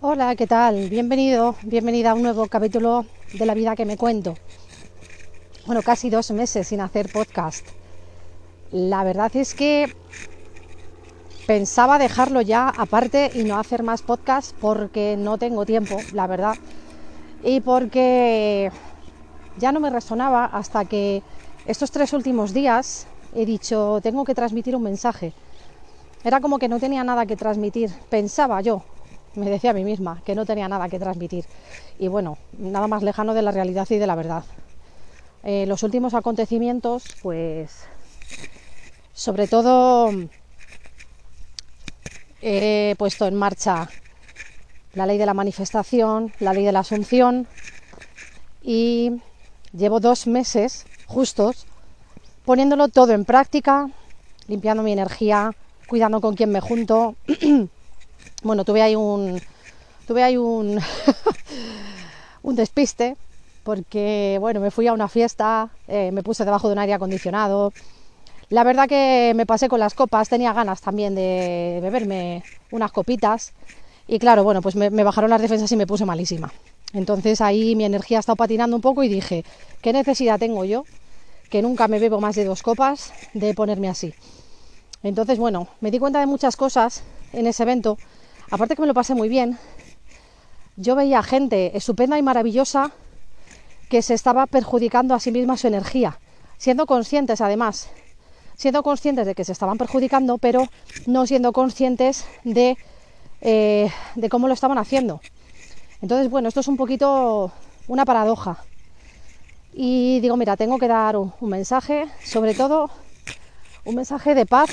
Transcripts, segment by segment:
Hola, ¿qué tal? Bienvenido, bienvenida a un nuevo capítulo de la vida que me cuento. Bueno, casi dos meses sin hacer podcast. La verdad es que pensaba dejarlo ya aparte y no hacer más podcast porque no tengo tiempo, la verdad. Y porque ya no me resonaba hasta que estos tres últimos días he dicho, tengo que transmitir un mensaje. Era como que no tenía nada que transmitir, pensaba yo, me decía a mí misma que no tenía nada que transmitir. Y bueno, nada más lejano de la realidad y de la verdad. Eh, los últimos acontecimientos, pues, sobre todo he puesto en marcha la ley de la manifestación, la ley de la asunción y llevo dos meses justos poniéndolo todo en práctica, limpiando mi energía, cuidando con quién me junto, Bueno, tuve ahí un, tuve ahí un, un despiste porque, bueno, me fui a una fiesta, eh, me puse debajo de un aire acondicionado. La verdad que me pasé con las copas, tenía ganas también de beberme unas copitas y claro, bueno, pues me, me bajaron las defensas y me puse malísima. Entonces ahí mi energía ha estado patinando un poco y dije, ¿qué necesidad tengo yo? Que nunca me bebo más de dos copas de ponerme así. Entonces, bueno, me di cuenta de muchas cosas en ese evento aparte que me lo pasé muy bien, yo veía gente estupenda y maravillosa que se estaba perjudicando a sí misma su energía, siendo conscientes además, siendo conscientes de que se estaban perjudicando, pero no siendo conscientes de, eh, de cómo lo estaban haciendo. Entonces, bueno, esto es un poquito una paradoja. Y digo, mira, tengo que dar un mensaje, sobre todo un mensaje de paz,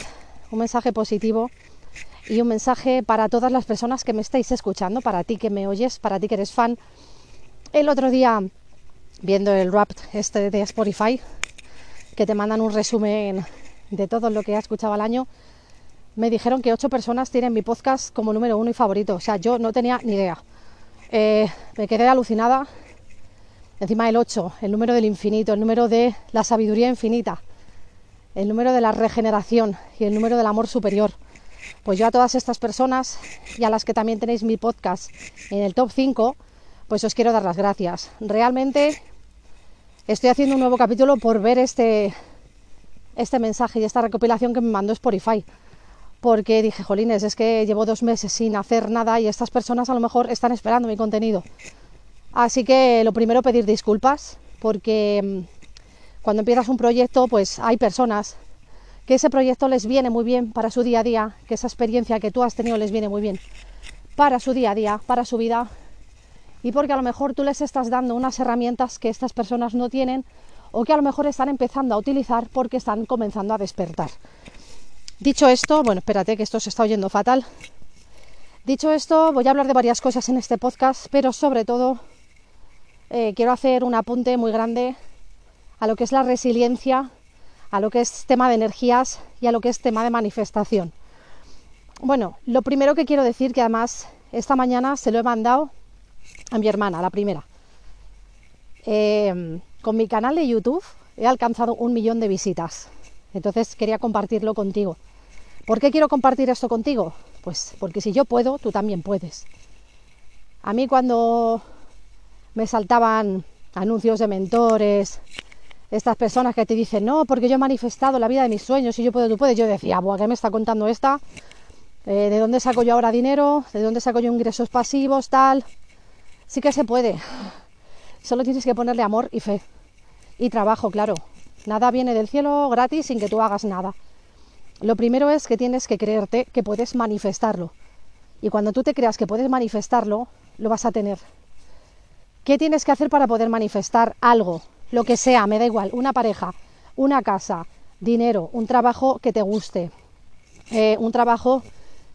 un mensaje positivo y un mensaje para todas las personas que me estáis escuchando, para ti que me oyes, para ti que eres fan. El otro día, viendo el rap este de Spotify, que te mandan un resumen de todo lo que has escuchado al año, me dijeron que ocho personas tienen mi podcast como número uno y favorito. O sea, yo no tenía ni idea. Eh, me quedé alucinada. Encima el 8, el número del infinito, el número de la sabiduría infinita, el número de la regeneración y el número del amor superior. Pues yo a todas estas personas y a las que también tenéis mi podcast en el top 5, pues os quiero dar las gracias. Realmente estoy haciendo un nuevo capítulo por ver este, este mensaje y esta recopilación que me mandó Spotify. Porque dije, jolines, es que llevo dos meses sin hacer nada y estas personas a lo mejor están esperando mi contenido. Así que lo primero pedir disculpas porque mm, cuando empiezas un proyecto pues hay personas que ese proyecto les viene muy bien para su día a día, que esa experiencia que tú has tenido les viene muy bien para su día a día, para su vida, y porque a lo mejor tú les estás dando unas herramientas que estas personas no tienen o que a lo mejor están empezando a utilizar porque están comenzando a despertar. Dicho esto, bueno, espérate que esto se está oyendo fatal. Dicho esto, voy a hablar de varias cosas en este podcast, pero sobre todo eh, quiero hacer un apunte muy grande a lo que es la resiliencia a lo que es tema de energías y a lo que es tema de manifestación. Bueno, lo primero que quiero decir, que además esta mañana se lo he mandado a mi hermana, la primera. Em, con mi canal de YouTube he alcanzado un millón de visitas. Entonces quería compartirlo contigo. ¿Por qué quiero compartir esto contigo? Pues porque si yo puedo, tú también puedes. A mí cuando me saltaban anuncios de mentores, estas personas que te dicen, no, porque yo he manifestado la vida de mis sueños y yo puedo, tú puedes. Yo decía, Buah, ¿qué me está contando esta? Eh, ¿De dónde saco yo ahora dinero? ¿De dónde saco yo ingresos pasivos? Tal. Sí que se puede. Solo tienes que ponerle amor y fe. Y trabajo, claro. Nada viene del cielo gratis sin que tú hagas nada. Lo primero es que tienes que creerte que puedes manifestarlo. Y cuando tú te creas que puedes manifestarlo, lo vas a tener. ¿Qué tienes que hacer para poder manifestar algo? Lo que sea, me da igual, una pareja, una casa, dinero, un trabajo que te guste, eh, un trabajo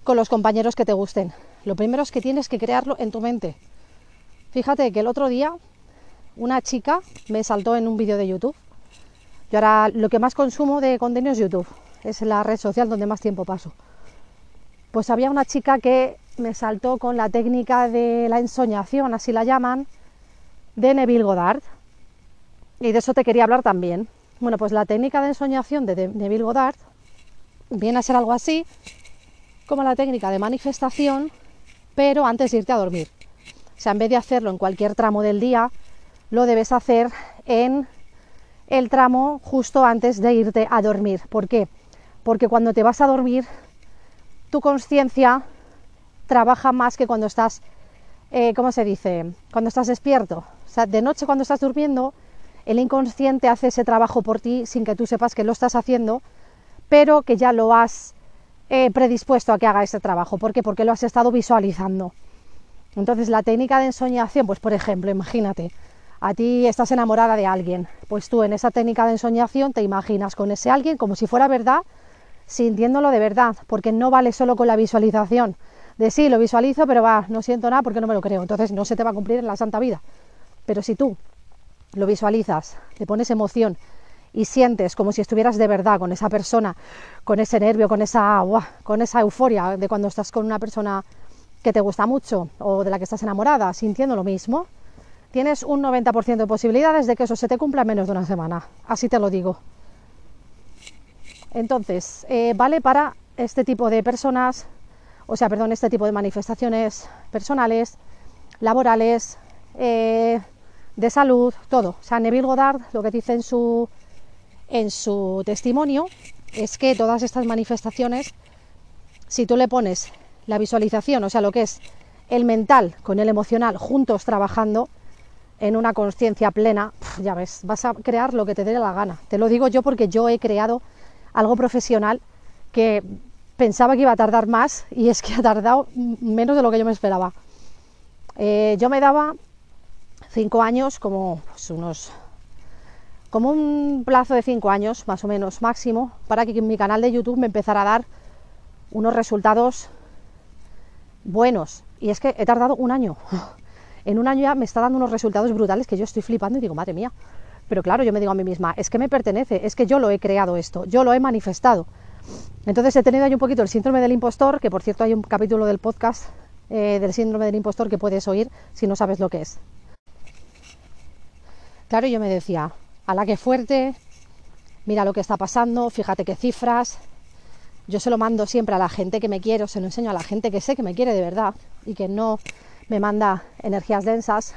con los compañeros que te gusten. Lo primero es que tienes que crearlo en tu mente. Fíjate que el otro día una chica me saltó en un vídeo de YouTube. Yo ahora lo que más consumo de contenido es YouTube. Es la red social donde más tiempo paso. Pues había una chica que me saltó con la técnica de la ensoñación, así la llaman, de Neville Goddard. Y de eso te quería hablar también. Bueno, pues la técnica de ensoñación de Neville Goddard viene a ser algo así como la técnica de manifestación pero antes de irte a dormir. O sea, en vez de hacerlo en cualquier tramo del día, lo debes hacer en el tramo justo antes de irte a dormir. ¿Por qué? Porque cuando te vas a dormir, tu conciencia trabaja más que cuando estás, eh, ¿cómo se dice? Cuando estás despierto. O sea, de noche cuando estás durmiendo, el inconsciente hace ese trabajo por ti sin que tú sepas que lo estás haciendo, pero que ya lo has eh, predispuesto a que haga ese trabajo. ¿Por qué? Porque lo has estado visualizando. Entonces, la técnica de ensoñación, pues por ejemplo, imagínate, a ti estás enamorada de alguien, pues tú en esa técnica de ensoñación te imaginas con ese alguien como si fuera verdad, sintiéndolo de verdad, porque no vale solo con la visualización, de sí, lo visualizo, pero va, no siento nada porque no me lo creo, entonces no se te va a cumplir en la santa vida. Pero si tú lo visualizas, le pones emoción y sientes como si estuvieras de verdad con esa persona, con ese nervio, con esa, con esa euforia de cuando estás con una persona que te gusta mucho o de la que estás enamorada, sintiendo lo mismo, tienes un 90% de posibilidades de que eso se te cumpla en menos de una semana. Así te lo digo. Entonces, eh, vale para este tipo de personas, o sea, perdón, este tipo de manifestaciones personales, laborales, eh, de salud, todo. O sea, Neville Goddard lo que dice en su, en su testimonio es que todas estas manifestaciones, si tú le pones la visualización, o sea, lo que es el mental con el emocional juntos trabajando, en una conciencia plena, ya ves, vas a crear lo que te dé la gana. Te lo digo yo porque yo he creado algo profesional que pensaba que iba a tardar más y es que ha tardado menos de lo que yo me esperaba. Eh, yo me daba cinco años, como pues, unos como un plazo de cinco años más o menos máximo, para que mi canal de YouTube me empezara a dar unos resultados buenos. Y es que he tardado un año en un año ya me está dando unos resultados brutales que yo estoy flipando y digo, madre mía. Pero claro, yo me digo a mí misma, es que me pertenece, es que yo lo he creado esto, yo lo he manifestado. Entonces he tenido ahí un poquito el síndrome del impostor, que por cierto hay un capítulo del podcast eh, del síndrome del impostor que puedes oír si no sabes lo que es. Claro, yo me decía, a la que fuerte, mira lo que está pasando, fíjate qué cifras. Yo se lo mando siempre a la gente que me quiere, se lo enseño a la gente que sé que me quiere de verdad y que no me manda energías densas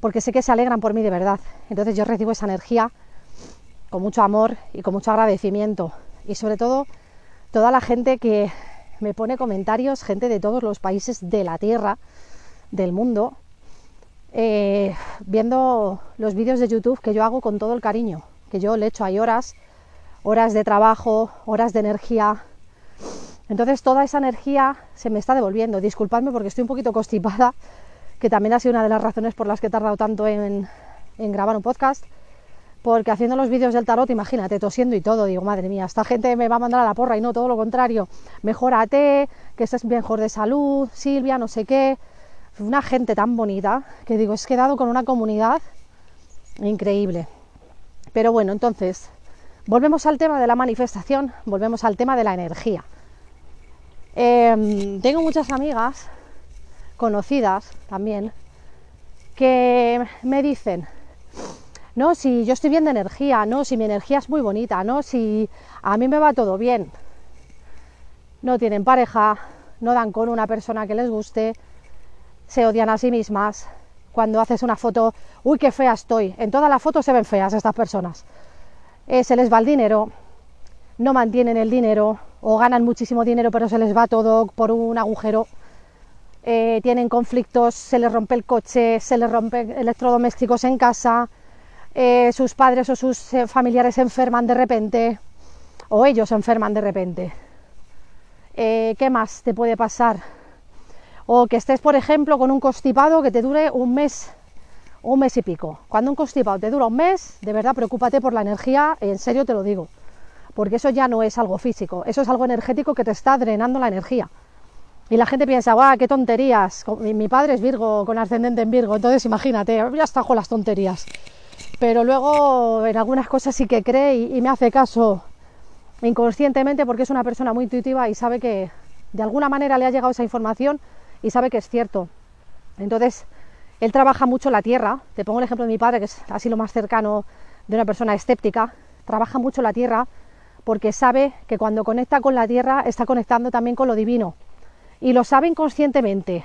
porque sé que se alegran por mí de verdad. Entonces yo recibo esa energía con mucho amor y con mucho agradecimiento. Y sobre todo toda la gente que me pone comentarios, gente de todos los países de la Tierra, del mundo, eh, viendo los vídeos de YouTube que yo hago con todo el cariño, que yo le echo ahí horas, horas de trabajo, horas de energía, entonces toda esa energía se me está devolviendo. Disculpadme porque estoy un poquito constipada, que también ha sido una de las razones por las que he tardado tanto en, grabar un podcast. Porque haciendo los vídeos del tarot, imagínate, tosiendo y todo, digo, madre mía, esta gente me va a mandar a la porra y no, todo lo contrario. Mejórate, que estés mejor de salud, Silvia, no sé qué. Una gente tan bonita que digo, es que he dado con una comunidad increíble. Pero bueno, entonces, volvemos al tema de la manifestación, volvemos al tema de la energía. Em, tengo muchas amigas conocidas también que me dicen, no, si yo estoy bien de energía, no, si mi energía es muy bonita, no, si a mí me va todo bien. No tienen pareja, no dan con una persona que les guste, se odian a sí mismas. Cuando haces una foto, uy, qué fea estoy. En todas las fotos se ven feas estas personas. Eh, se les va el dinero, no mantienen el dinero, o ganan muchísimo dinero pero se les va todo por un agujero, eh, tienen conflictos, se les rompe el coche, se les rompen electrodomésticos en casa, eh, sus padres o sus familiares se enferman de repente, o ellos se enferman de repente. ¿Qué más te puede pasar? O que estés, por ejemplo, con un constipado que te dure un mes, un mes y pico. Cuando un constipado te dura un mes, de verdad preocúpate por la energía, en serio te lo digo porque eso ya no es algo físico, eso es algo energético que te está drenando la energía. Y la gente piensa, guau, qué tonterías. Mi, padre es Virgo, con ascendente en Virgo, entonces imagínate, ya está con las tonterías. Pero luego en algunas cosas sí que cree y, me hace caso inconscientemente porque es una persona muy intuitiva y sabe que de alguna manera le ha llegado esa información y sabe que es cierto. Entonces, él trabaja mucho la tierra. Te pongo el ejemplo de mi padre, que es así lo más cercano de una persona escéptica. Trabaja mucho la tierra porque sabe que cuando conecta con la tierra está conectando también con lo divino. y lo sabe inconscientemente.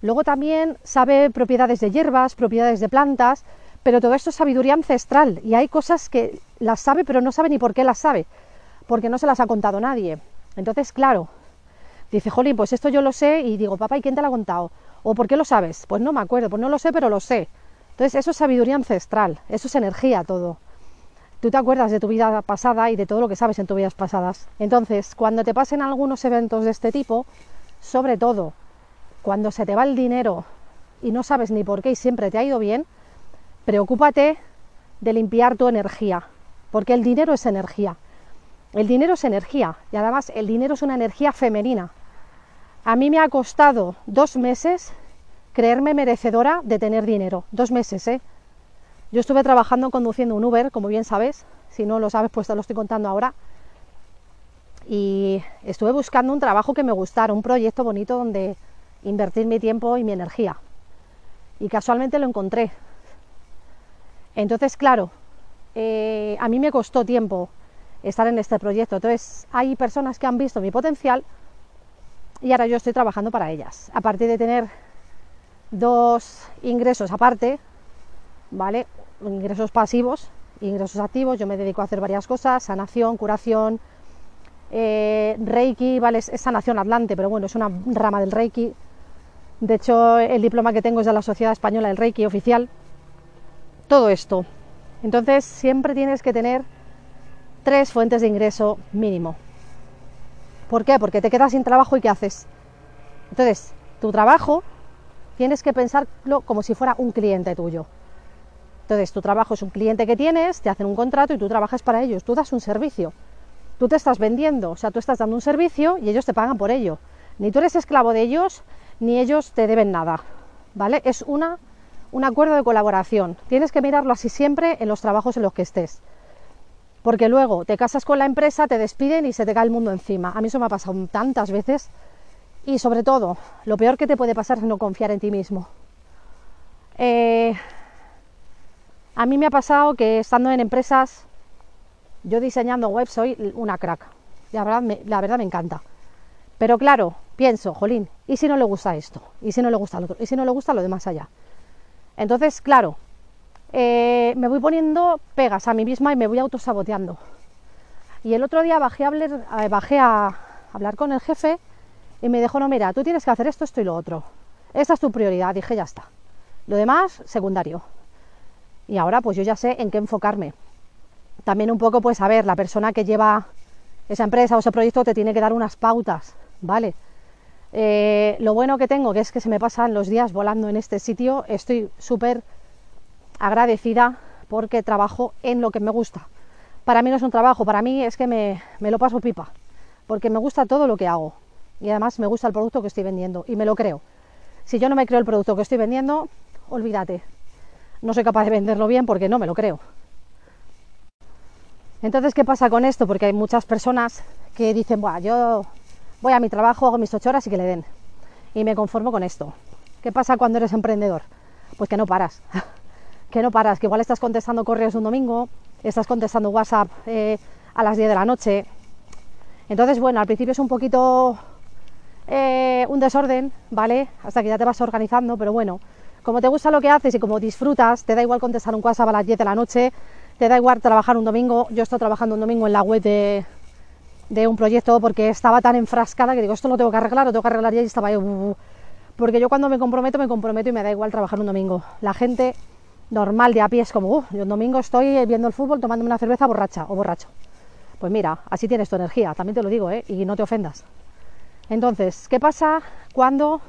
Luego también sabe propiedades de hierbas, propiedades de plantas, pero todo esto es sabiduría ancestral y hay cosas que las sabe pero no sabe ni por qué las sabe, porque no se las ha contado nadie. Entonces, claro, dice, Jolín, pues esto yo lo sé y digo, papá, ¿y quién te lo ha contado? ¿O por qué lo sabes? Pues no me acuerdo, pues no lo sé, pero lo sé. Entonces, eso es sabiduría ancestral, eso es energía todo. Tú te acuerdas de tu vida pasada y de todo lo que sabes en tus vidas pasadas. Entonces, cuando te pasen algunos eventos de este tipo, sobre todo cuando se te va el dinero y no sabes ni por qué y siempre te ha ido bien, preocúpate de limpiar tu energía, porque el dinero es energía. El dinero es energía y además el dinero es una energía femenina. A mí me ha costado dos meses creerme merecedora de tener dinero. Dos meses, ¿eh? Yo estuve trabajando conduciendo un Uber, como bien sabes, si no lo sabes pues te lo estoy contando ahora. Y estuve buscando un trabajo que me gustara, un proyecto bonito donde invertir mi tiempo y mi energía. Y casualmente lo encontré. Entonces, claro, eh, a mí me costó tiempo estar en este proyecto. Entonces, hay personas que han visto mi potencial y ahora yo estoy trabajando para ellas. A partir de tener dos ingresos aparte, ¿vale? ingresos pasivos, ingresos activos. Yo me dedico a hacer varias cosas, sanación, curación, eh, Reiki, vale, es, sanación atlante, pero bueno, es una rama del Reiki. De hecho, el diploma que tengo es de la Sociedad Española del Reiki oficial. Todo esto. Entonces, siempre tienes que tener tres fuentes de ingreso mínimo. ¿Por qué? Porque te quedas sin trabajo y ¿qué haces? Entonces, tu trabajo tienes que pensarlo como si fuera un cliente tuyo. Entonces, tu trabajo es un cliente que tienes, te hacen un contrato y tú trabajas para ellos, tú das un servicio. Tú te estás vendiendo, o sea, tú estás dando un servicio y ellos te pagan por ello. Ni tú eres esclavo de ellos, ni ellos te deben nada. ¿Vale? Es una, un acuerdo de colaboración. Tienes que mirarlo así siempre en los trabajos en los que estés. Porque luego te casas con la empresa, te despiden y se te cae el mundo encima. A mí eso me ha pasado tantas veces. Y sobre todo, lo peor que te puede pasar es no confiar en ti mismo. Eh, a mí me ha pasado que estando en empresas, yo diseñando web soy una crack. La verdad, me, la verdad me encanta. Pero claro, pienso, jolín, ¿y si no le gusta esto? ¿Y si no le gusta lo otro? ¿Y si no le gusta lo demás allá? Entonces, claro, eh, me voy poniendo pegas a mí misma y me voy autosaboteando. Y el otro día bajé a hablar, eh, bajé a hablar con el jefe y me dijo, no, mira, tú tienes que hacer esto, esto y lo otro. Esta es tu prioridad. Dije, ya está. Lo demás, secundario. Y ahora pues yo ya sé en qué enfocarme. También un poco pues a ver, la persona que lleva esa empresa o ese proyecto te tiene que dar unas pautas, ¿vale? Eh, lo bueno que tengo que es que se me pasan los días volando en este sitio, estoy súper agradecida porque trabajo en lo que me gusta. Para mí no es un trabajo, para mí es que me, me lo paso pipa, porque me gusta todo lo que hago y además me gusta el producto que estoy vendiendo y me lo creo. Si yo no me creo el producto que estoy vendiendo, olvídate, no soy capaz de venderlo bien porque no me lo creo. Entonces, ¿qué pasa con esto? Porque hay muchas personas que dicen, Buah, yo voy a mi trabajo, hago mis ocho horas y que le den. Y me conformo con esto. ¿Qué pasa cuando eres emprendedor? Pues que no paras. que no paras, que igual estás contestando correos un domingo, estás contestando WhatsApp eh, a las 10 de la noche. Entonces, bueno, al principio es un poquito eh, un desorden, ¿vale? Hasta que ya te vas organizando, pero bueno, como te gusta lo que haces y como disfrutas, te da igual contestar un WhatsApp a las 10 de la noche, te da igual trabajar un domingo. Yo estoy trabajando un domingo en la web de, un proyecto porque estaba tan enfrascada que digo, esto lo tengo que arreglar, lo tengo que arreglar ya y estaba yo. Porque yo cuando me comprometo, me comprometo y me da igual trabajar un domingo. La gente normal de a pie es como, yo un domingo estoy viendo el fútbol tomándome una cerveza borracha o borracho. Pues mira, así tienes tu energía, también te lo digo, ¿eh? y no te ofendas. Entonces, ¿qué pasa cuando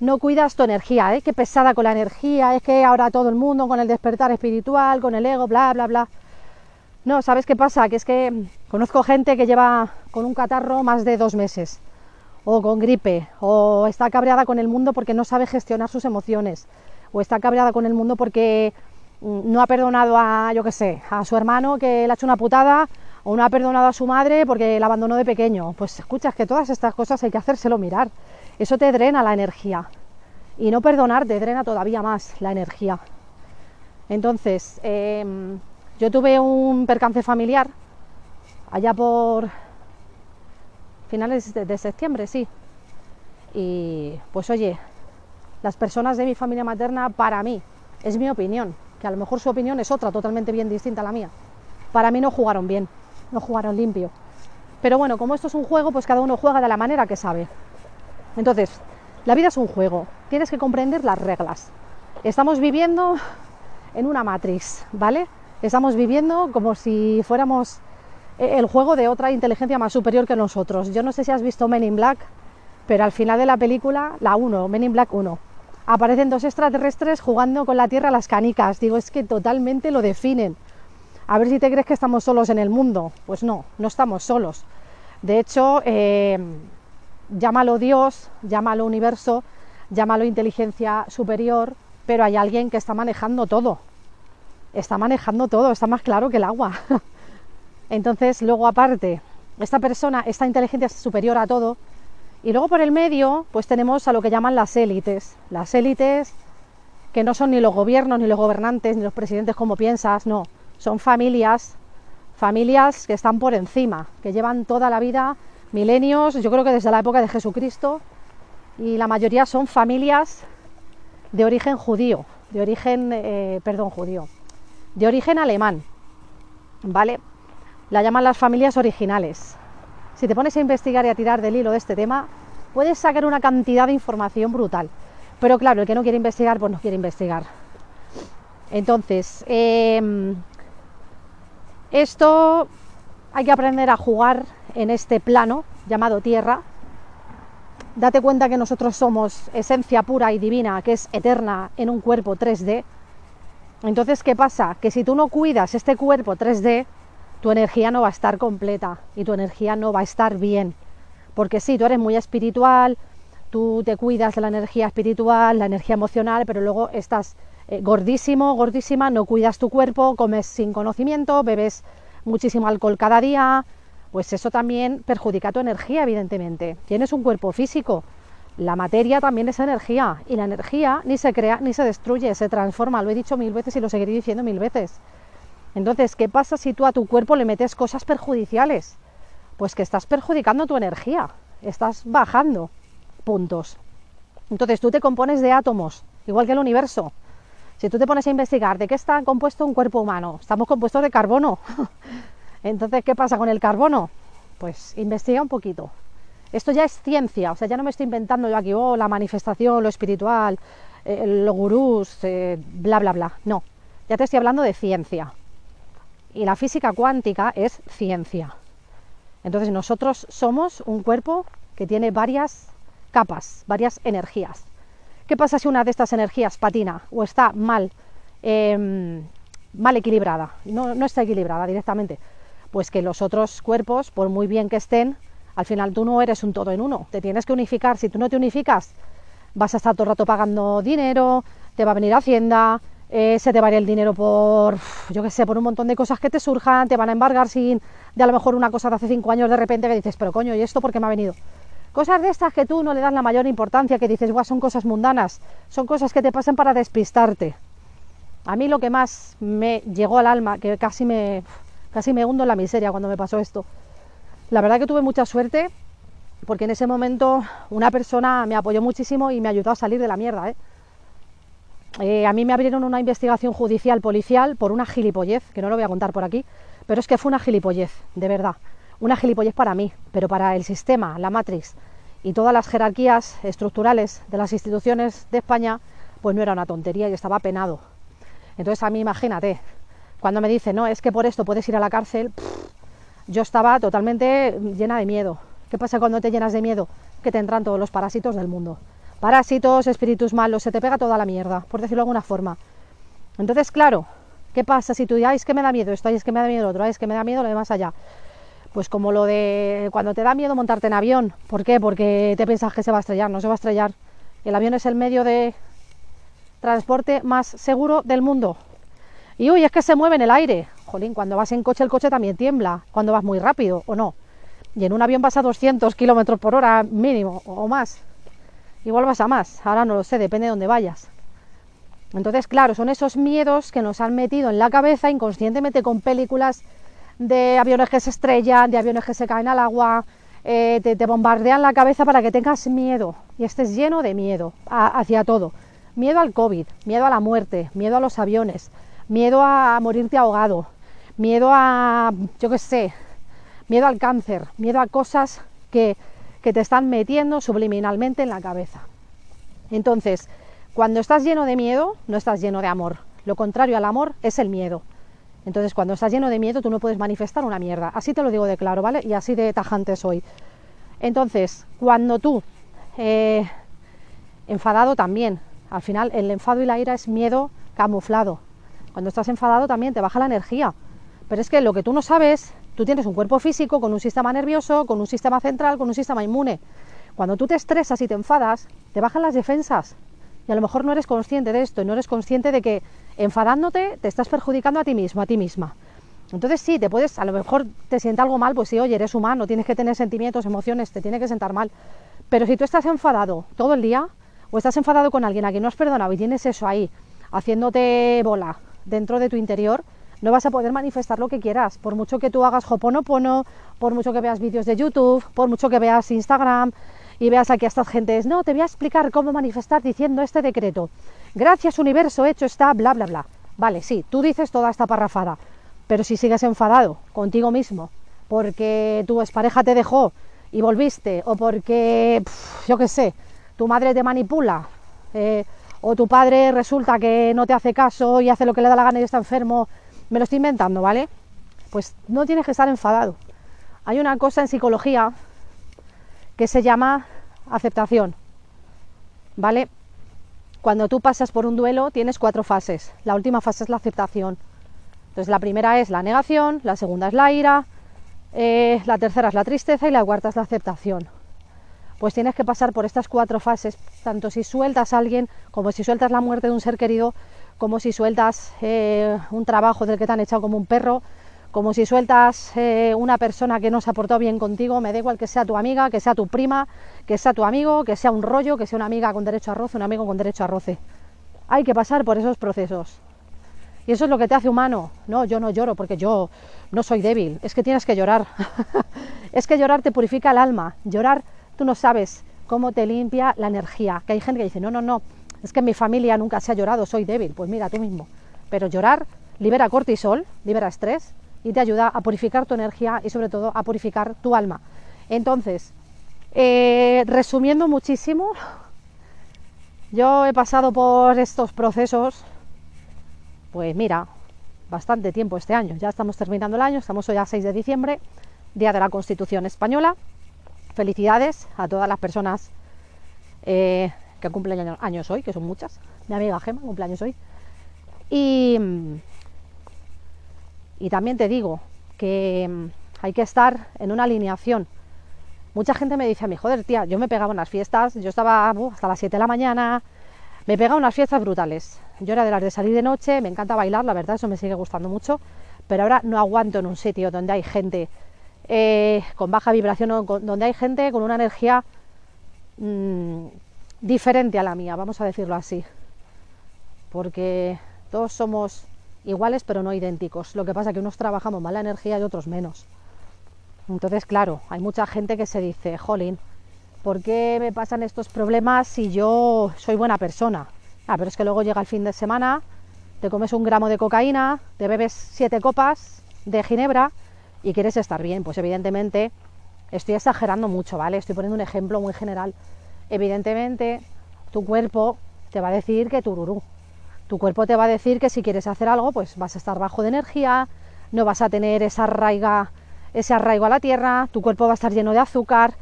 no cuidas tu energía, ¿eh? Qué pesada con la energía, es que ahora todo el mundo con el despertar espiritual, con el ego, bla, bla, bla. No, ¿sabes qué pasa? Que es que conozco gente que lleva con un catarro más de dos meses, o con gripe, o está cabreada con el mundo porque no sabe gestionar sus emociones, o está cabreada con el mundo porque mm, no ha perdonado a, yo qué sé, a su hermano que le ha hecho una putada, o no ha perdonado a su madre porque la abandonó de pequeño. Pues escuchas que todas estas cosas hay que hacérselo mirar eso te drena la energía. Y no perdonar te drena todavía más la energía. Entonces, em, yo tuve un percance familiar allá por finales de, septiembre, sí. Y pues oye, las personas de mi familia materna, para mí, es mi opinión, que a lo mejor su opinión es otra, totalmente bien distinta a la mía. Para mí no jugaron bien, no jugaron limpio. Pero bueno, como esto es un juego, pues cada uno juega de la manera que sabe. Entonces, la vida es un juego, tienes que comprender las reglas. Estamos viviendo en una matriz, ¿vale? Estamos viviendo como si fuéramos eh, el juego de otra inteligencia más superior que nosotros. Yo no sé si has visto Men in Black, pero al final de la película, la 1, Men in Black 1, aparecen dos extraterrestres jugando con la Tierra las canicas. Digo, es que totalmente lo definen. A ver si te crees que estamos solos en el mundo. Pues no, no estamos solos. De hecho, eh, llámalo Dios, llámalo universo, llámalo inteligencia superior, pero hay alguien que está manejando todo. Está manejando todo, está más claro que el agua. Entonces, luego aparte, esta persona, esta inteligencia superior a todo, y luego por el medio, pues tenemos a lo que llaman las élites. Las élites que no son ni los gobiernos, ni los gobernantes, ni los presidentes como piensas, no. Son familias, familias que están por encima, que llevan toda la vida, milenios, yo creo que desde la época de Jesucristo, y la mayoría son familias de origen judío, de origen, eh, perdón, judío, de origen alemán, ¿vale? La llaman las familias originales. Si te pones a investigar y a tirar del hilo de este tema, puedes sacar una cantidad de información brutal. Pero claro, el que no quiere investigar, pues no quiere investigar. Entonces, em, esto hay que aprender a jugar en este plano llamado Tierra, date cuenta que nosotros somos esencia pura y divina, que es eterna en un cuerpo 3D. Entonces, ¿qué pasa? Que si tú no cuidas este cuerpo 3D, tu energía no va a estar completa y tu energía no va a estar bien. Porque sí, tú eres muy espiritual, tú te cuidas de la energía espiritual, la energía emocional, pero luego estás eh, gordísimo, gordísima, no cuidas tu cuerpo, comes sin conocimiento, bebes muchísimo alcohol cada día, pues eso también perjudica tu energía, evidentemente. Tienes un cuerpo físico, la materia también es energía y la energía ni se crea ni se destruye, se transforma, lo he dicho mil veces y lo seguiré diciendo mil veces. Entonces, ¿qué pasa si tú a tu cuerpo le metes cosas perjudiciales? Pues que estás perjudicando tu energía, estás bajando puntos. Entonces tú te compones de átomos, igual que el universo. Si tú te pones a investigar de qué está compuesto un cuerpo humano, estamos compuestos de carbono. Entonces, ¿qué pasa con el carbono? Pues investiga un poquito. Esto ya es ciencia, o sea, ya no me estoy inventando yo aquí, oh, la manifestación, lo espiritual, eh, los gurús, eh, bla, bla, bla. No, ya te estoy hablando de ciencia. Y la física cuántica es ciencia. Entonces nosotros somos un cuerpo que tiene varias capas, varias energías. ¿Qué pasa si una de estas energías patina o está mal, em, mal equilibrada? No, no está equilibrada directamente pues que los otros cuerpos, por muy bien que estén, al final tú no eres un todo en uno, te tienes que unificar, si tú no te unificas, vas a estar todo el rato pagando dinero, te va a venir Hacienda, eh, se te va el dinero por, yo qué sé, por un montón de cosas que te surjan, te van a embargar sin, de a lo mejor una cosa de hace cinco años de repente que dices, pero coño, ¿y esto por qué me ha venido? Cosas de estas que tú no le das la mayor importancia, que dices, guau, son cosas mundanas, son cosas que te pasan para despistarte. A mí lo que más me llegó al alma, que casi me, Casi me hundo en la miseria cuando me pasó esto. La verdad que tuve mucha suerte porque en ese momento una persona me apoyó muchísimo y me ayudó a salir de la mierda. ¿eh? Eh, a mí me abrieron una investigación judicial policial por una gilipollez, que no lo voy a contar por aquí, pero es que fue una gilipollez, de verdad. Una gilipollez para mí, pero para el sistema, la matrix y todas las jerarquías estructurales de las instituciones de España, pues no era una tontería y estaba penado. Entonces a mí imagínate, cuando me dice, no, es que por esto puedes ir a la cárcel, yo estaba totalmente llena de miedo. ¿Qué pasa cuando te llenas de miedo? Que te entran todos los parásitos del mundo. Parásitos, espíritus malos, se te pega toda la mierda, por decirlo de alguna forma. Entonces, claro, ¿qué pasa si tú ya es que me da miedo esto, es que me da miedo lo otro, es que me da miedo lo de más allá? Pues como lo de cuando te da miedo montarte en avión. ¿Por qué? Porque te piensas que se va a estrellar, no se va a estrellar. El avión es el medio de transporte más seguro del mundo. Y uy, es que se mueve en el aire. Jolín, cuando vas en coche, el coche también tiembla. Cuando vas muy rápido, o no. Y en un avión vas a 200 kilómetros por hora mínimo, o más. Igual vas a más. Ahora no lo sé, depende de dónde vayas. Entonces, claro, son esos miedos que nos han metido en la cabeza inconscientemente con películas de aviones que se estrellan, de aviones que se caen al agua, eh, te, bombardean la cabeza para que tengas miedo y estés lleno de miedo hacia todo. Miedo al COVID, miedo a la muerte, miedo a los aviones, miedo a morirte ahogado, miedo a, yo qué sé, miedo al cáncer, miedo a cosas que, que te están metiendo subliminalmente en la cabeza. Entonces, cuando estás lleno de miedo, no estás lleno de amor. Lo contrario al amor es el miedo. Entonces, cuando estás lleno de miedo, tú no puedes manifestar una mierda. Así te lo digo de claro, ¿vale? Y así de tajante soy. Entonces, cuando tú, eh, enfadado también, al final el enfado y la ira es miedo camuflado. Cuando estás enfadado también te baja la energía. Pero es que lo que tú no sabes, tú tienes un cuerpo físico con un sistema nervioso, con un sistema central, con un sistema inmune. Cuando tú te estresas y te enfadas, te bajan las defensas. Y a lo mejor no eres consciente de esto y no eres consciente de que enfadándote te estás perjudicando a ti mismo, a ti misma. Entonces sí, te puedes, a lo mejor te sienta algo mal, pues sí, oye, eres humano, tienes que tener sentimientos, emociones, te tiene que sentar mal. Pero si tú estás enfadado todo el día, o estás enfadado con alguien a quien no has perdonado y tienes eso ahí, haciéndote bola dentro de tu interior, no vas a poder manifestar lo que quieras. Por mucho que tú hagas hoponopono, por mucho que veas vídeos de YouTube, por mucho que veas Instagram y veas aquí a estas gentes, no, te voy a explicar cómo manifestar diciendo este decreto. Gracias universo, hecho está, bla, bla, bla. Vale, sí, tú dices toda esta parrafada, pero si sigues enfadado contigo mismo porque tu expareja te dejó y volviste, o porque, yo qué sé, tu madre te manipula, eh, o tu padre resulta que no te hace caso y hace lo que le da la gana y está enfermo, me lo estoy inventando, ¿vale? Pues no tienes que estar enfadado. Hay una cosa en psicología que se llama aceptación, ¿vale? Cuando tú pasas por un duelo tienes cuatro fases. La última fase es la aceptación. Entonces la primera es la negación, la segunda es la ira, eh, la tercera es la tristeza y la cuarta es la aceptación. Pues tienes que pasar por estas cuatro fases, tanto si sueltas a alguien, como si sueltas la muerte de un ser querido, como si sueltas eh, un trabajo del que te han echado como un perro, como si sueltas eh, una persona que no se ha portado bien contigo, me da igual que sea tu amiga, que sea tu prima, que sea tu amigo, que sea un rollo, que sea una amiga con derecho a roce, un amigo con derecho a roce. Hay que pasar por esos procesos. Y eso es lo que te hace humano. No, yo no lloro porque yo no soy débil. Es que tienes que llorar. es que llorar te purifica el alma. Llorar, tú no sabes cómo te limpia la energía. Que hay gente que dice, no, no, no, es que en mi familia nunca se ha llorado, soy débil. Pues mira, tú mismo. Pero llorar libera cortisol, libera estrés y te ayuda a purificar tu energía y sobre todo a purificar tu alma. Entonces, eh, resumiendo muchísimo, yo he pasado por estos procesos, pues mira, bastante tiempo este año. Ya estamos terminando el año, estamos hoy a 6 de diciembre, Día de la Constitución Española. Felicidades a todas las personas eh, que cumplen años hoy, que son muchas. Mi amiga Gema cumpleaños hoy. Y y también te digo que mm, hay que estar en una alineación. Mucha gente me dice a mí, joder, tía, yo me pegaba unas fiestas, yo estaba hasta las 7 de la mañana, me pegaba unas fiestas brutales. Yo era de las de salir de noche, me encanta bailar, la verdad, eso me sigue gustando mucho, pero ahora no aguanto en un sitio donde hay gente eh, con baja vibración, donde hay gente con una energía mm, diferente a la mía, vamos a decirlo así. Porque todos somos iguales pero no idénticos. Lo que pasa es que unos trabajamos más la energía y otros menos. Entonces, claro, hay mucha gente que se dice, jolín, ¿por qué me pasan estos problemas si yo soy buena persona? Ah, pero es que luego llega el fin de semana, te comes un gramo de cocaína, te bebes siete copas de ginebra y quieres estar bien. Pues evidentemente estoy exagerando mucho, ¿vale? Estoy poniendo un ejemplo muy general. Evidentemente tu cuerpo te va a decir que tururú, tu cuerpo te va a decir que si quieres hacer algo, pues vas a estar bajo de energía, no vas a tener esa arraiga, ese arraigo a la tierra, tu cuerpo va a estar lleno de azúcar,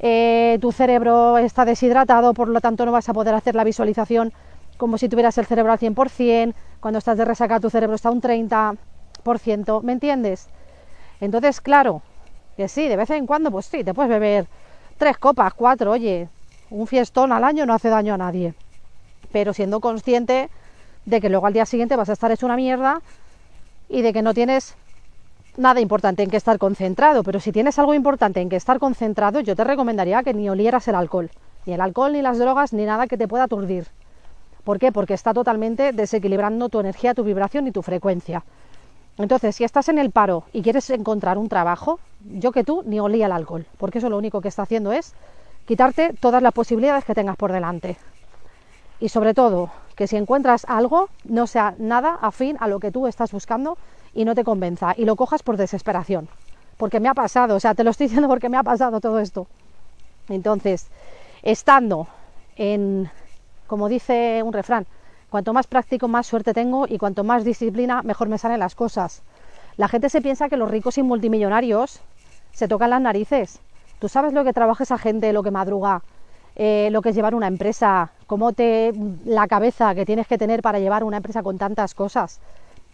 eh, tu cerebro está deshidratado, por lo tanto no vas a poder hacer la visualización como si tuvieras el cerebro al 100%, cuando estás de resaca tu cerebro está un 30%, ¿me entiendes? Entonces, claro, que sí, de vez en cuando, pues sí, te puedes beber tres copas, cuatro, oye, un fiestón al año no hace daño a nadie, pero siendo consciente de que luego al día siguiente vas a estar hecho una mierda y de que no tienes nada importante en que estar concentrado, pero si tienes algo importante en que estar concentrado, yo te recomendaría que ni olieras el alcohol, ni el alcohol, ni las drogas, ni nada que te pueda aturdir. ¿Por qué? Porque está totalmente desequilibrando tu energía, tu vibración y tu frecuencia. Entonces, si estás en el paro y quieres encontrar un trabajo, yo que tú ni olía el alcohol, porque eso lo único que está haciendo es quitarte todas las posibilidades que tengas por delante. Y sobre todo, que si encuentras algo, no sea nada afín a lo que tú estás buscando y no te convenza y lo cojas por desesperación. Porque me ha pasado, o sea, te lo estoy diciendo porque me ha pasado todo esto. Entonces, estando en, como dice un refrán, cuanto más práctico, más suerte tengo y cuanto más disciplina, mejor me salen las cosas. La gente se piensa que los ricos y multimillonarios se tocan las narices. Tú sabes lo que trabaja esa gente, lo que madruga, eh, lo que es llevar una empresa, cómo te la cabeza que tienes que tener para llevar una empresa con tantas cosas.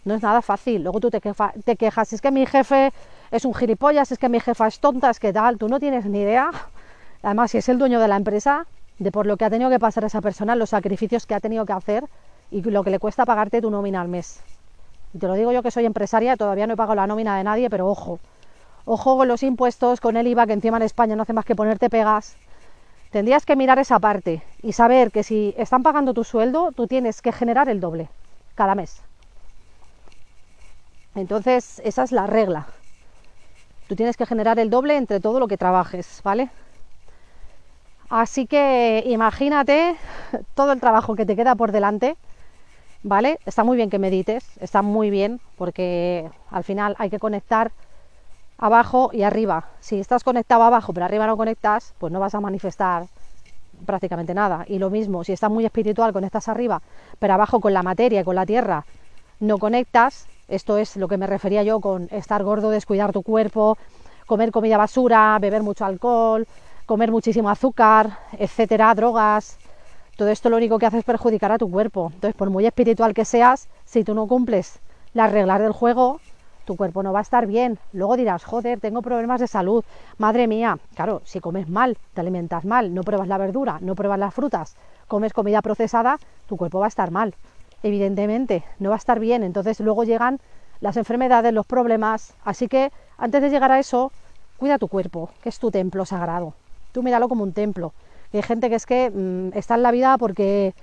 No es nada fácil. Luego tú te, te quejas, es que mi jefe es un gilipollas, es que mi jefa es tonta, es que tal, tú no tienes ni idea. Además, si es el dueño de la empresa, de por lo que ha tenido que pasar esa persona, los sacrificios que ha tenido que hacer y lo que le cuesta pagarte tu nómina al mes. Y te lo digo yo que soy empresaria, todavía no he pagado la nómina de nadie, pero ojo, ojo con los impuestos, con el IVA, que encima en España no hace más que ponerte pegas. Tendrías que mirar esa parte y saber que si están pagando tu sueldo, tú tienes que generar el doble cada mes. Entonces, esa es la regla. Tú tienes que generar el doble entre todo lo que trabajes, ¿vale? Así que imagínate todo el trabajo que te queda por delante, ¿vale? Está muy bien que medites, está muy bien, porque al final hay que conectar abajo y arriba. Si estás conectado abajo pero arriba no conectas, pues no vas a manifestar prácticamente nada. Y lo mismo, si estás muy espiritual, conectas arriba, pero abajo con la materia con la tierra no conectas, esto es lo que me refería yo con estar gordo, descuidar tu cuerpo, comer comida basura, beber mucho alcohol, comer muchísimo azúcar, etcétera, drogas. Todo esto lo único que hace es perjudicar a tu cuerpo. Entonces, por muy espiritual que seas, si tú no cumples las reglas del juego, tu cuerpo no va a estar bien. Luego dirás, joder, tengo problemas de salud. Madre mía, claro, si comes mal, te alimentas mal, no pruebas la verdura, no pruebas las frutas, comes comida procesada, tu cuerpo va a estar mal evidentemente, no va a estar bien. Entonces luego llegan las enfermedades, los problemas. Así que antes de llegar a eso, cuida tu cuerpo, que es tu templo sagrado. Tú míralo como un templo. hay gente que es que mm, está en la vida porque,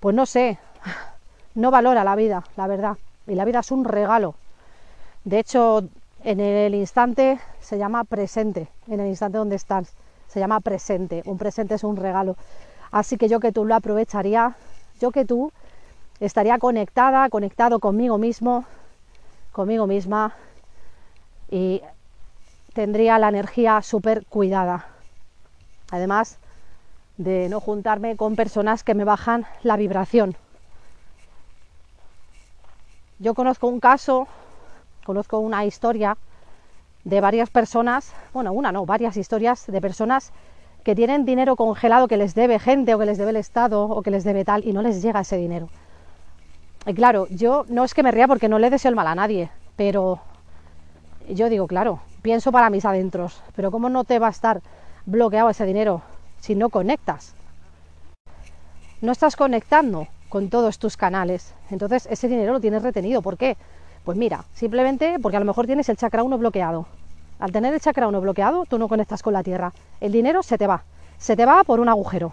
pues no sé, no valora la vida, la verdad. Y la vida es un regalo. De hecho, en el instante se llama presente, en el instante donde estás, se llama presente. Un presente es un regalo. Así que yo que tú lo aprovecharía, yo que tú estaría conectada, conectado conmigo mismo, conmigo misma y tendría la energía súper cuidada. Además de no juntarme con personas que me bajan la vibración. Yo conozco un caso, conozco una historia de varias personas, bueno, una no, varias historias de personas que tienen dinero congelado que les debe gente o que les debe el Estado o que les debe tal y no les llega ese dinero. Y claro, yo no es que me ría porque no le deseo el mal a nadie, pero yo digo, claro, pienso para mis adentros, pero ¿cómo no te va a estar bloqueado ese dinero si no conectas? No estás conectando con todos tus canales, entonces ese dinero lo tienes retenido. ¿Por qué? Pues mira, simplemente porque a lo mejor tienes el chakra 1 bloqueado. Al tener el chakra 1 bloqueado, tú no conectas con la tierra. El dinero se te va. Se te va por un agujero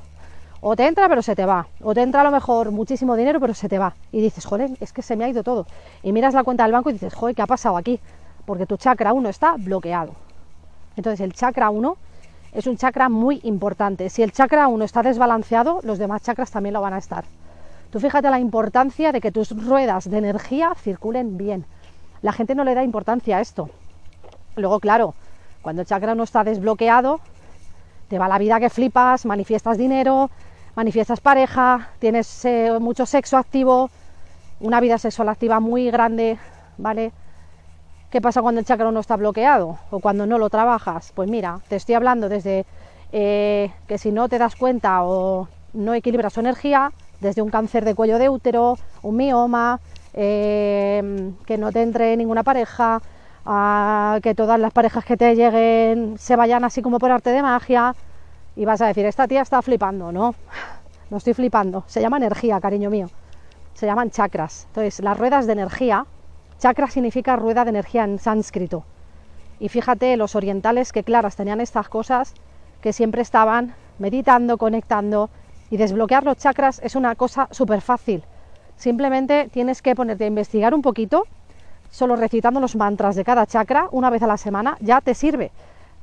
o te entra pero se te va, o te entra a lo mejor muchísimo dinero pero se te va. Y dices, joder, es que se me ha ido todo. Y miras la cuenta del banco y dices, joder, ¿qué ha pasado aquí? Porque tu chakra 1 está bloqueado. Entonces el chakra 1 es un chakra muy importante. Si el chakra 1 está desbalanceado, los demás chakras también lo van a estar. Tú fíjate la importancia de que tus ruedas de energía circulen bien. La gente no le da importancia a esto. Luego, claro, cuando el chakra no está desbloqueado, te va la vida que flipas, manifiestas dinero, manifiestas pareja, tienes eh, mucho sexo activo, una vida sexual activa muy grande, ¿vale? ¿Qué pasa cuando el chakra no está bloqueado o cuando no lo trabajas? Pues mira, te estoy hablando desde eh, que si no te das cuenta o no equilibras su energía, desde un cáncer de cuello de útero, un mioma, eh, que no te entre ninguna pareja, que todas las parejas que te lleguen se vayan así como por arte de magia, y vas a decir, esta tía está flipando, ¿no? No estoy flipando, se llama energía, cariño mío, se llaman chakras. Entonces, las ruedas de energía, chakra significa rueda de energía en sánscrito. Y fíjate, los orientales que claras tenían estas cosas que siempre estaban meditando, conectando y desbloquear los chakras es una cosa súper fácil. Simplemente tienes que ponerte a investigar un poquito solo recitando los mantras de cada chakra una vez a la semana, ya te sirve.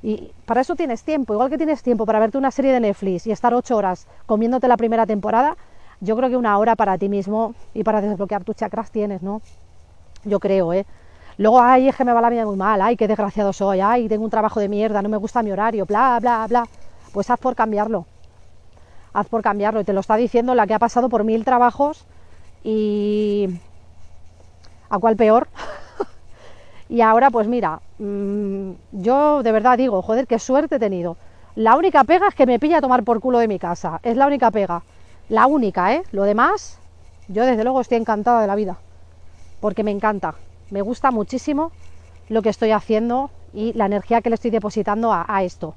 Y para eso tienes tiempo, igual que tienes tiempo para verte una serie de Netflix y estar ocho horas comiéndote la primera temporada, yo creo que una hora para ti mismo y para desbloquear tus chakras tienes, ¿no? Yo creo, ¿eh? Luego, ay, es que me va la vida muy mal, ay, qué desgraciado soy, ay, tengo un trabajo de mierda, no me gusta mi horario, bla, bla, bla. Pues haz por cambiarlo. Haz por cambiarlo. Y te lo está diciendo la que ha pasado por mil trabajos y... ¿A cuál peor? y ahora, pues mira, mmm, yo de verdad digo, joder, qué suerte he tenido. La única pega es que me pilla a tomar por culo de mi casa. Es la única pega. La única, ¿eh? Lo demás, yo desde luego estoy encantada de la vida. Porque me encanta. Me gusta muchísimo lo que estoy haciendo y la energía que le estoy depositando a, a esto.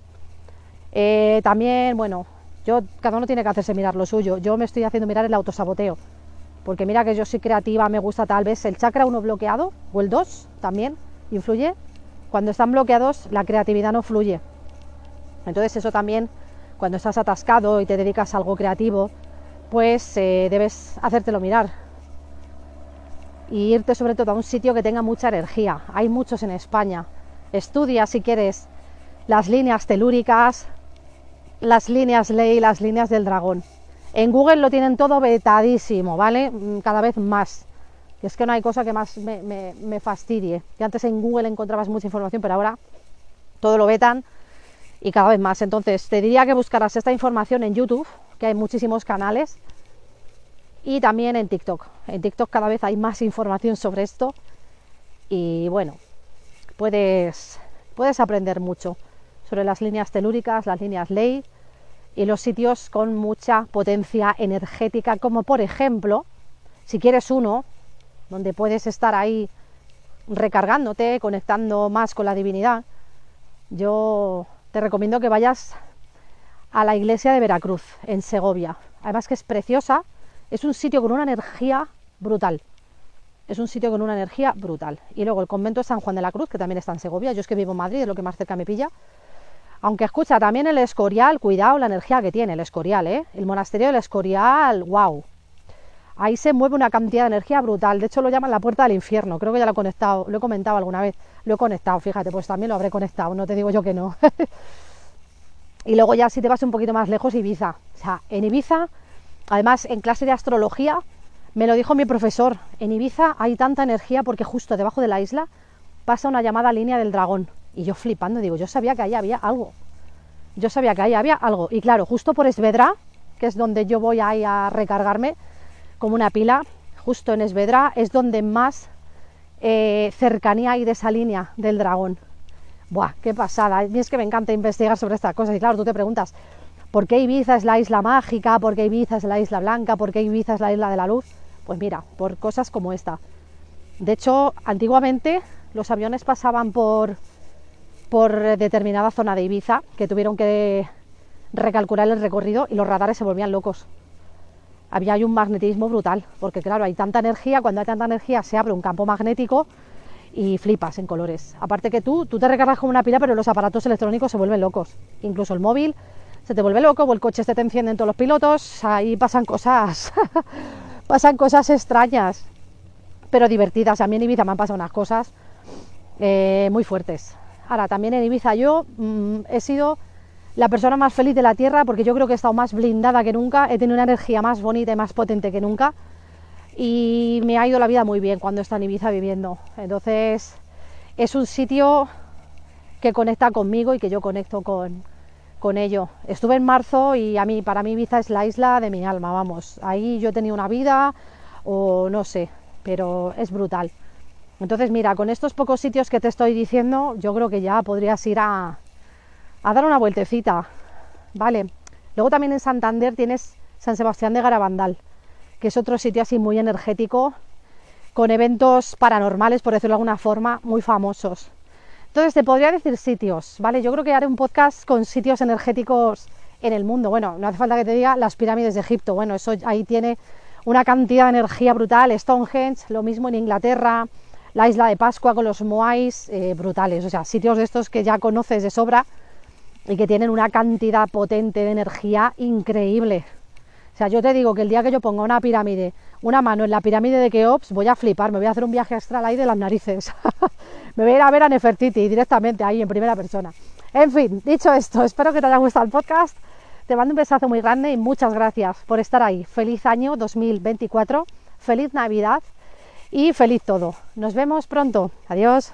Eh, también, bueno, yo cada uno tiene que hacerse mirar lo suyo. Yo me estoy haciendo mirar el autosaboteo. Porque mira que yo soy creativa, me gusta tal vez el chakra 1 bloqueado o el 2 también influye. Cuando están bloqueados, la creatividad no fluye. Entonces eso también, cuando estás atascado y te dedicas a algo creativo, pues eh, debes hacértelo mirar. Y irte sobre todo a un sitio que tenga mucha energía. Hay muchos en España. Estudia si quieres las líneas telúricas, las líneas ley, las líneas del dragón. En Google lo tienen todo vetadísimo, ¿vale? Mm, cada vez más. Es que no hay cosa que más me, me, me fastidie. Que antes en Google encontrabas mucha información, pero ahora todo lo vetan y cada vez más. Entonces, te diría que buscaras esta información en YouTube, que hay muchísimos canales, y también en TikTok. En TikTok cada vez hay más información sobre esto y bueno, puedes, puedes aprender mucho las líneas telúricas, las líneas ley y los sitios con mucha potencia energética, como por ejemplo, si quieres uno, donde puedes estar ahí recargándote, conectando más con la divinidad, yo te recomiendo que vayas a la iglesia de Veracruz, en Segovia. Además que es preciosa, es un sitio con una energía brutal. Es un sitio con una energía brutal. Y luego el convento de San Juan de la Cruz, que también está en Segovia. Yo es que vivo en Madrid, es lo que más cerca me pilla. Aunque escucha, también el Escorial, cuidado la energía que tiene el Escorial, ¿eh? El monasterio del Escorial, wow. Ahí se mueve una cantidad de energía brutal. De hecho, lo llaman la puerta del infierno. Creo que ya lo he conectado, lo he comentado alguna vez. Lo he conectado, fíjate, pues también lo habré conectado. No te digo yo que no. y luego ya si te vas un poquito más lejos, Ibiza. O sea, en Ibiza, además en clase de astrología, me lo dijo mi profesor. En Ibiza hay tanta energía porque justo debajo de la isla pasa una llamada línea del dragón. Y yo flipando, digo, yo sabía que ahí había algo. Yo sabía que ahí había algo. Y claro, justo por Esvedra, que es donde yo voy ahí a recargarme como una pila, justo en Esvedra es donde más eh, cercanía hay de esa línea del dragón. Buah, qué pasada. Y es que me encanta investigar sobre estas cosas. Y claro, tú te preguntas, ¿por qué Ibiza es la isla mágica? ¿Por qué Ibiza es la isla blanca? ¿Por qué Ibiza es la isla de la luz? Pues mira, por cosas como esta. De hecho, antiguamente los aviones pasaban por por determinada zona de Ibiza que tuvieron que recalcular el recorrido y los radares se volvían locos. Había un magnetismo brutal, porque claro, hay tanta energía, cuando hay tanta energía se abre un campo magnético y flipas en colores. Aparte que tú, tú te recargas como una pila, pero los aparatos electrónicos se vuelven locos. Incluso el móvil se te vuelve loco, o el coche se te encienden todos los pilotos, ahí pasan cosas, pasan cosas extrañas, pero divertidas. A mí en Ibiza me han pasado unas cosas eh, muy fuertes. Ahora, también en Ibiza yo mmm, he sido la persona más feliz de la Tierra porque yo creo que he estado más blindada que nunca, he tenido una energía más bonita y más potente que nunca y me ha ido la vida muy bien cuando estado en Ibiza viviendo. Entonces, es un sitio que conecta conmigo y que yo conecto con, con ello. Estuve en marzo y a mí, para mí Ibiza es la isla de mi alma, vamos. Ahí yo he tenido una vida o no sé, pero es brutal. Entonces, mira, con estos pocos sitios que te estoy diciendo, yo creo que ya podrías ir a, a dar una vueltecita, ¿vale? Luego también en Santander tienes San Sebastián de Garabandal, que es otro sitio así muy energético, con eventos paranormales, por decirlo de alguna forma, muy famosos. Entonces, te podría decir sitios, ¿vale? Yo creo que haré un podcast con sitios energéticos en el mundo. Bueno, no hace falta que te diga las pirámides de Egipto, bueno, eso ahí tiene una cantidad de energía brutal, Stonehenge, lo mismo en Inglaterra, la isla de Pascua con los Moais, eh, brutales, o sea, sitios de estos que ya conoces de sobra y que tienen una cantidad potente de energía increíble. O sea, yo te digo que el día que yo ponga una pirámide, una mano en la pirámide de Keops, voy a flipar, me voy a hacer un viaje astral ahí de las narices. me voy a ir a ver a Nefertiti directamente ahí en primera persona. En fin, dicho esto, espero que te haya gustado el podcast. Te mando un besazo muy grande y muchas gracias por estar ahí. Feliz año 2024, feliz Navidad y feliz todo. Nos vemos pronto. Adiós.